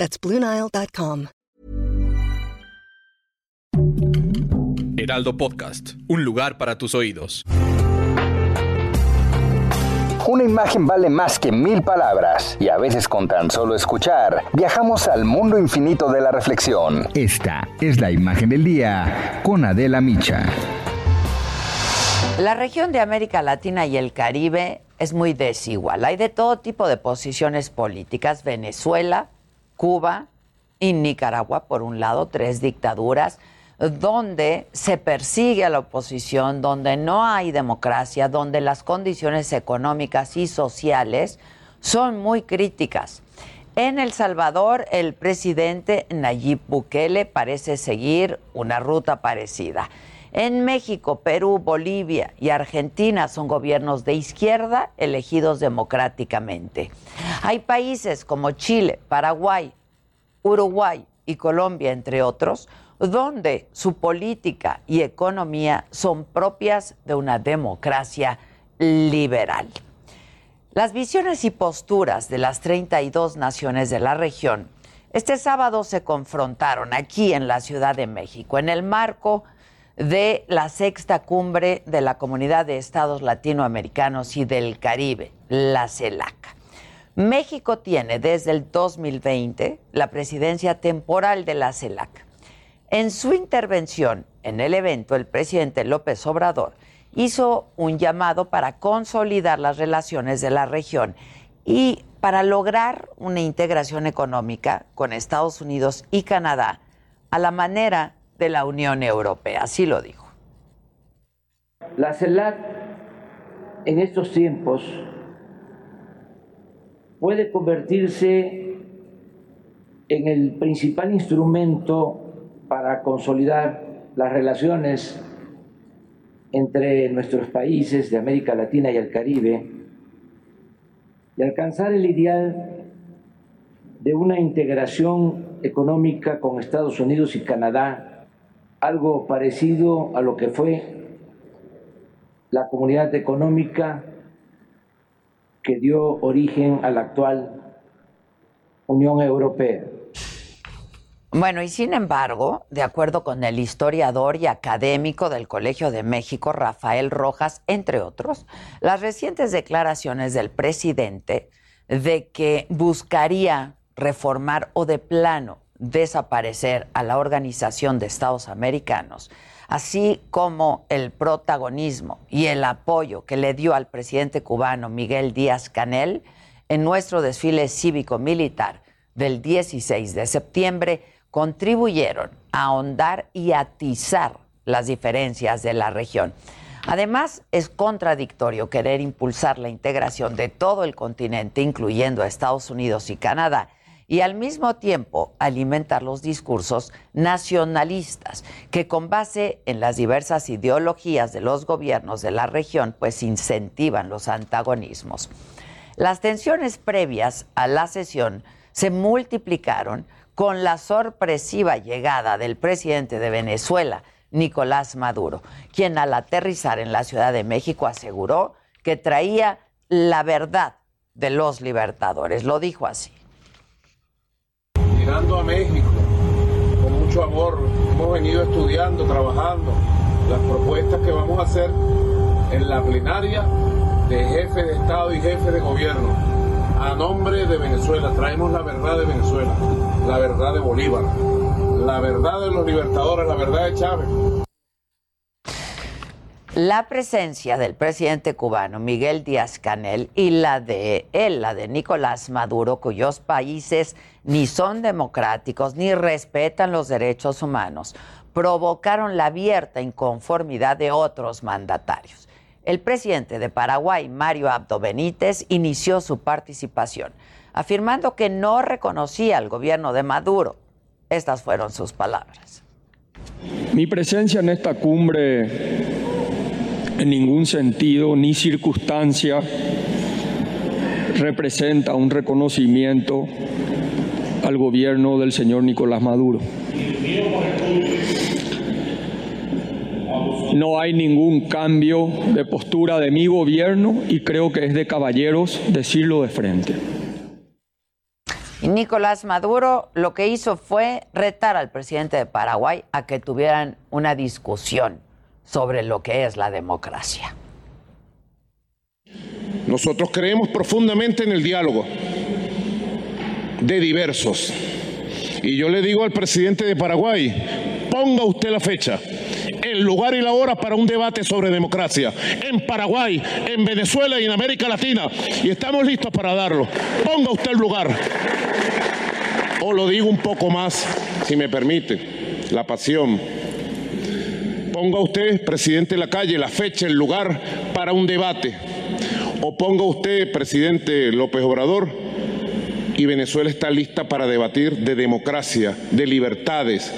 That's BlueNile.com. Heraldo Podcast, un lugar para tus oídos. Una imagen vale más que mil palabras y a veces con tan solo escuchar viajamos al mundo infinito de la reflexión. Esta es la imagen del día con Adela Micha. La región de América Latina y el Caribe es muy desigual. Hay de todo tipo de posiciones políticas. Venezuela, Cuba y Nicaragua, por un lado, tres dictaduras donde se persigue a la oposición, donde no hay democracia, donde las condiciones económicas y sociales son muy críticas. En El Salvador, el presidente Nayib Bukele parece seguir una ruta parecida. En México, Perú, Bolivia y Argentina son gobiernos de izquierda elegidos democráticamente. Hay países como Chile, Paraguay, Uruguay y Colombia, entre otros, donde su política y economía son propias de una democracia liberal. Las visiones y posturas de las 32 naciones de la región este sábado se confrontaron aquí en la Ciudad de México en el marco la sexta cumbre de la Comunidad de Estados Latinoamericanos y del Caribe, la CELAC. México tiene desde el 2020 la presidencia temporal de la CELAC. En su intervención en el evento, el presidente López Obrador hizo un llamado para consolidar las relaciones de la región y para lograr una integración económica con Estados Unidos y Canadá a la manera de la Unión Europea. Así lo dijo. La CELAC en estos tiempos puede convertirse en el principal instrumento para consolidar las relaciones entre nuestros países de América Latina y el Caribe y alcanzar el ideal de una integración económica con Estados Unidos y Canadá, algo parecido a lo que fue la comunidad económica que dio origen a la actual Unión Europea. Bueno, y sin embargo, de acuerdo con el historiador y académico del Colegio de México, Rafael Rojas, entre otros, las recientes declaraciones del presidente de que buscaría reformar o de plano desaparecer a la Organización de Estados Americanos, así como el protagonismo y el apoyo que le dio al presidente cubano Miguel Díaz Canel en nuestro desfile cívico-militar del 16 de septiembre, contribuyeron a ahondar y atizar las diferencias de la región. Además, es contradictorio querer impulsar la integración de todo el continente, incluyendo a Estados Unidos y Canadá, y al mismo tiempo alimentar los discursos nacionalistas que con base en las diversas ideologías de los gobiernos de la región, pues incentivan los antagonismos. Las tensiones previas a la sesión se multiplicaron con la sorpresiva llegada del presidente de Venezuela, Nicolás Maduro, quien al aterrizar en la Ciudad de México aseguró que traía la verdad de los libertadores. Lo dijo así. Llegando a México con mucho amor, hemos venido estudiando, trabajando las propuestas que vamos a hacer en la plenaria de jefe de Estado y jefe de gobierno a nombre de Venezuela, traemos la verdad de Venezuela, la verdad de Bolívar, la verdad de los libertadores, la verdad de Chávez. La presencia del presidente cubano Miguel Díaz Canel y la de él, la de Nicolás Maduro, cuyos países ni son democráticos ni respetan los derechos humanos, provocaron la abierta inconformidad de otros mandatarios. El presidente de Paraguay, Mario Abdo Benítez, inició su participación, afirmando que no reconocía al gobierno de Maduro, Estas fueron sus palabras. Mi presencia en esta cumbre en ningún sentido ni circunstancia representa un reconocimiento al gobierno del señor Nicolás Maduro. No hay ningún cambio de postura de mi gobierno y creo que es de caballeros decirlo de frente. Y Nicolás Maduro lo que hizo fue retar al presidente de Paraguay a que tuvieran una discusión sobre lo que es la democracia. Nosotros creemos profundamente en el diálogo de diversos. Y yo le digo al presidente de Paraguay, ponga usted la fecha, el lugar y la hora para un debate sobre democracia en Paraguay, en Venezuela y en América Latina. Y estamos listos para darlo. Ponga usted el lugar. O lo digo un poco más, si me permite, la pasión. Ponga usted, presidente de la calle, la fecha, el lugar para un debate. O ponga usted, presidente López Obrador, y Venezuela está lista para debatir de democracia, de libertades,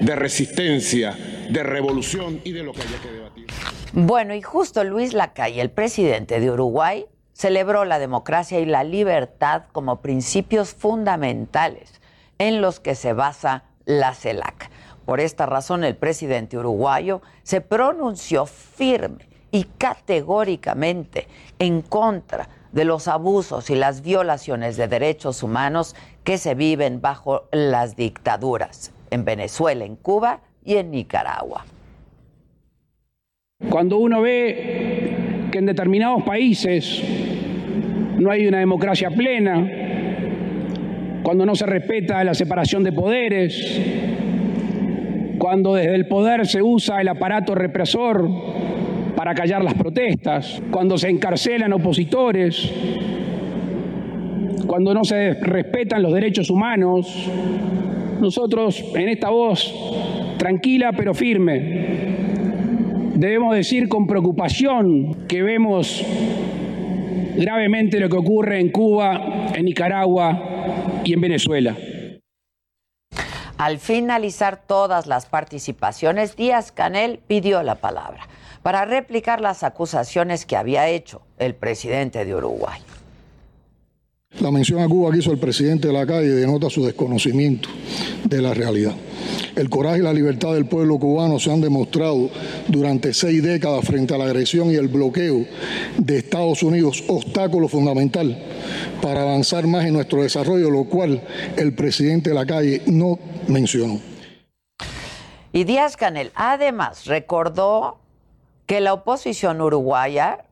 de resistencia, de revolución y de lo que haya que debatir. Bueno, y justo Luis Lacalle, el presidente de Uruguay, celebró la democracia y la libertad como principios fundamentales en los que se basa la CELAC. Por esta razón, el presidente uruguayo se pronunció firme y categóricamente en contra de los abusos y las violaciones de derechos humanos que se viven bajo las dictaduras en Venezuela, en Cuba y en Nicaragua. Cuando uno ve que en determinados países no hay una democracia plena, cuando no se respeta la separación de poderes, cuando desde el poder se usa el aparato represor para callar las protestas, cuando se encarcelan opositores, cuando no se respetan los derechos humanos, nosotros en esta voz tranquila pero firme debemos decir con preocupación que vemos gravemente lo que ocurre en Cuba, en Nicaragua y en Venezuela. Al finalizar todas las participaciones, Díaz Canel pidió la palabra para replicar las acusaciones que había hecho el presidente de Uruguay. La mención a Cuba que hizo el presidente de la calle denota su desconocimiento de la realidad. El coraje y la libertad del pueblo cubano se han demostrado durante seis décadas frente a la agresión y el bloqueo de Estados Unidos, obstáculo fundamental para avanzar más en nuestro desarrollo, lo cual el presidente de la calle no mencionó. Y Díaz Canel además recordó que la oposición uruguaya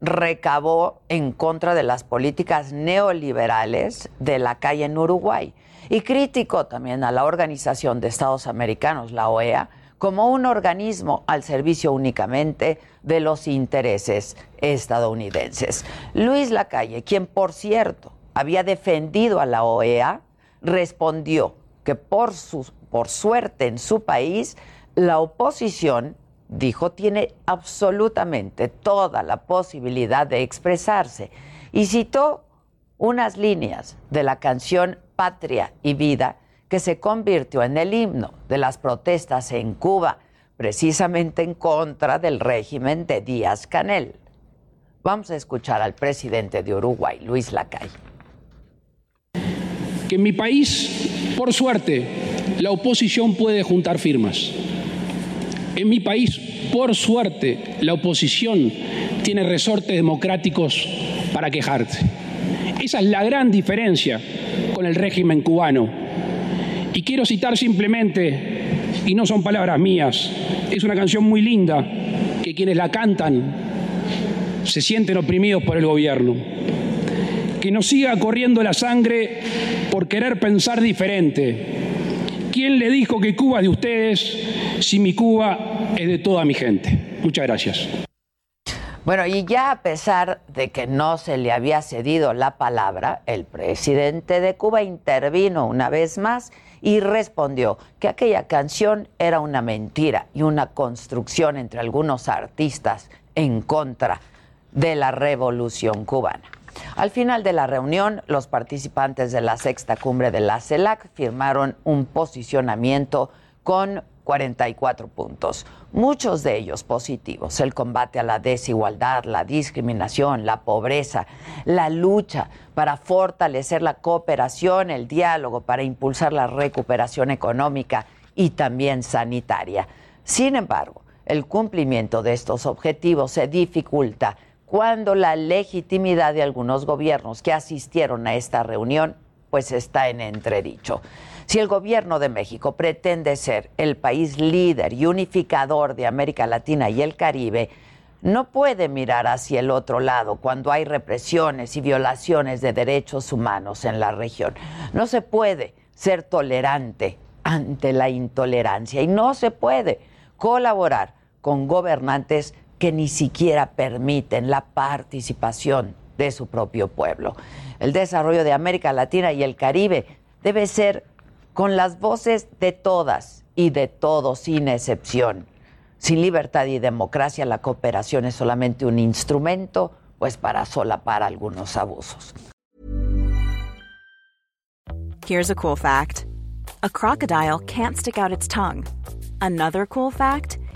recabó en contra de las políticas neoliberales de la calle en Uruguay y criticó también a la Organización de Estados Americanos, la OEA, como un organismo al servicio únicamente de los intereses estadounidenses. Luis Lacalle, quien por cierto había defendido a la OEA, respondió que por, su, por suerte en su país la oposición dijo, tiene absolutamente toda la posibilidad de expresarse y citó unas líneas de la canción Patria y Vida que se convirtió en el himno de las protestas en Cuba, precisamente en contra del régimen de Díaz Canel. Vamos a escuchar al presidente de Uruguay, Luis Lacalle. Que en mi país, por suerte, la oposición puede juntar firmas en mi país, por suerte, la oposición tiene resortes democráticos para quejarse. Esa es la gran diferencia con el régimen cubano. Y quiero citar simplemente, y no son palabras mías, es una canción muy linda que quienes la cantan se sienten oprimidos por el gobierno. Que nos siga corriendo la sangre por querer pensar diferente. ¿Quién le dijo que Cuba es de ustedes si mi Cuba es de toda mi gente. Muchas gracias. Bueno, y ya a pesar de que no se le había cedido la palabra, el presidente de Cuba intervino una vez más y respondió que aquella canción era una mentira y una construcción entre algunos artistas en contra de la revolución cubana. Al final de la reunión, los participantes de la sexta cumbre de la CELAC firmaron un posicionamiento con 44 puntos, muchos de ellos positivos. El combate a la desigualdad, la discriminación, la pobreza, la lucha para fortalecer la cooperación, el diálogo, para impulsar la recuperación económica y también sanitaria. Sin embargo, el cumplimiento de estos objetivos se dificulta cuando la legitimidad de algunos gobiernos que asistieron a esta reunión pues está en entredicho. Si el gobierno de México pretende ser el país líder y unificador de América Latina y el Caribe, no puede mirar hacia el otro lado cuando hay represiones y violaciones de derechos humanos en la región. No se puede ser tolerante ante la intolerancia y no se puede colaborar con gobernantes que ni siquiera permiten la participación de su propio pueblo. El desarrollo de América Latina y el Caribe debe ser con las voces de todas y de todos sin excepción. Sin libertad y democracia la cooperación es solamente un instrumento pues para solapar algunos abusos. Here's a cool fact. A crocodile can't stick out its tongue. Another cool fact,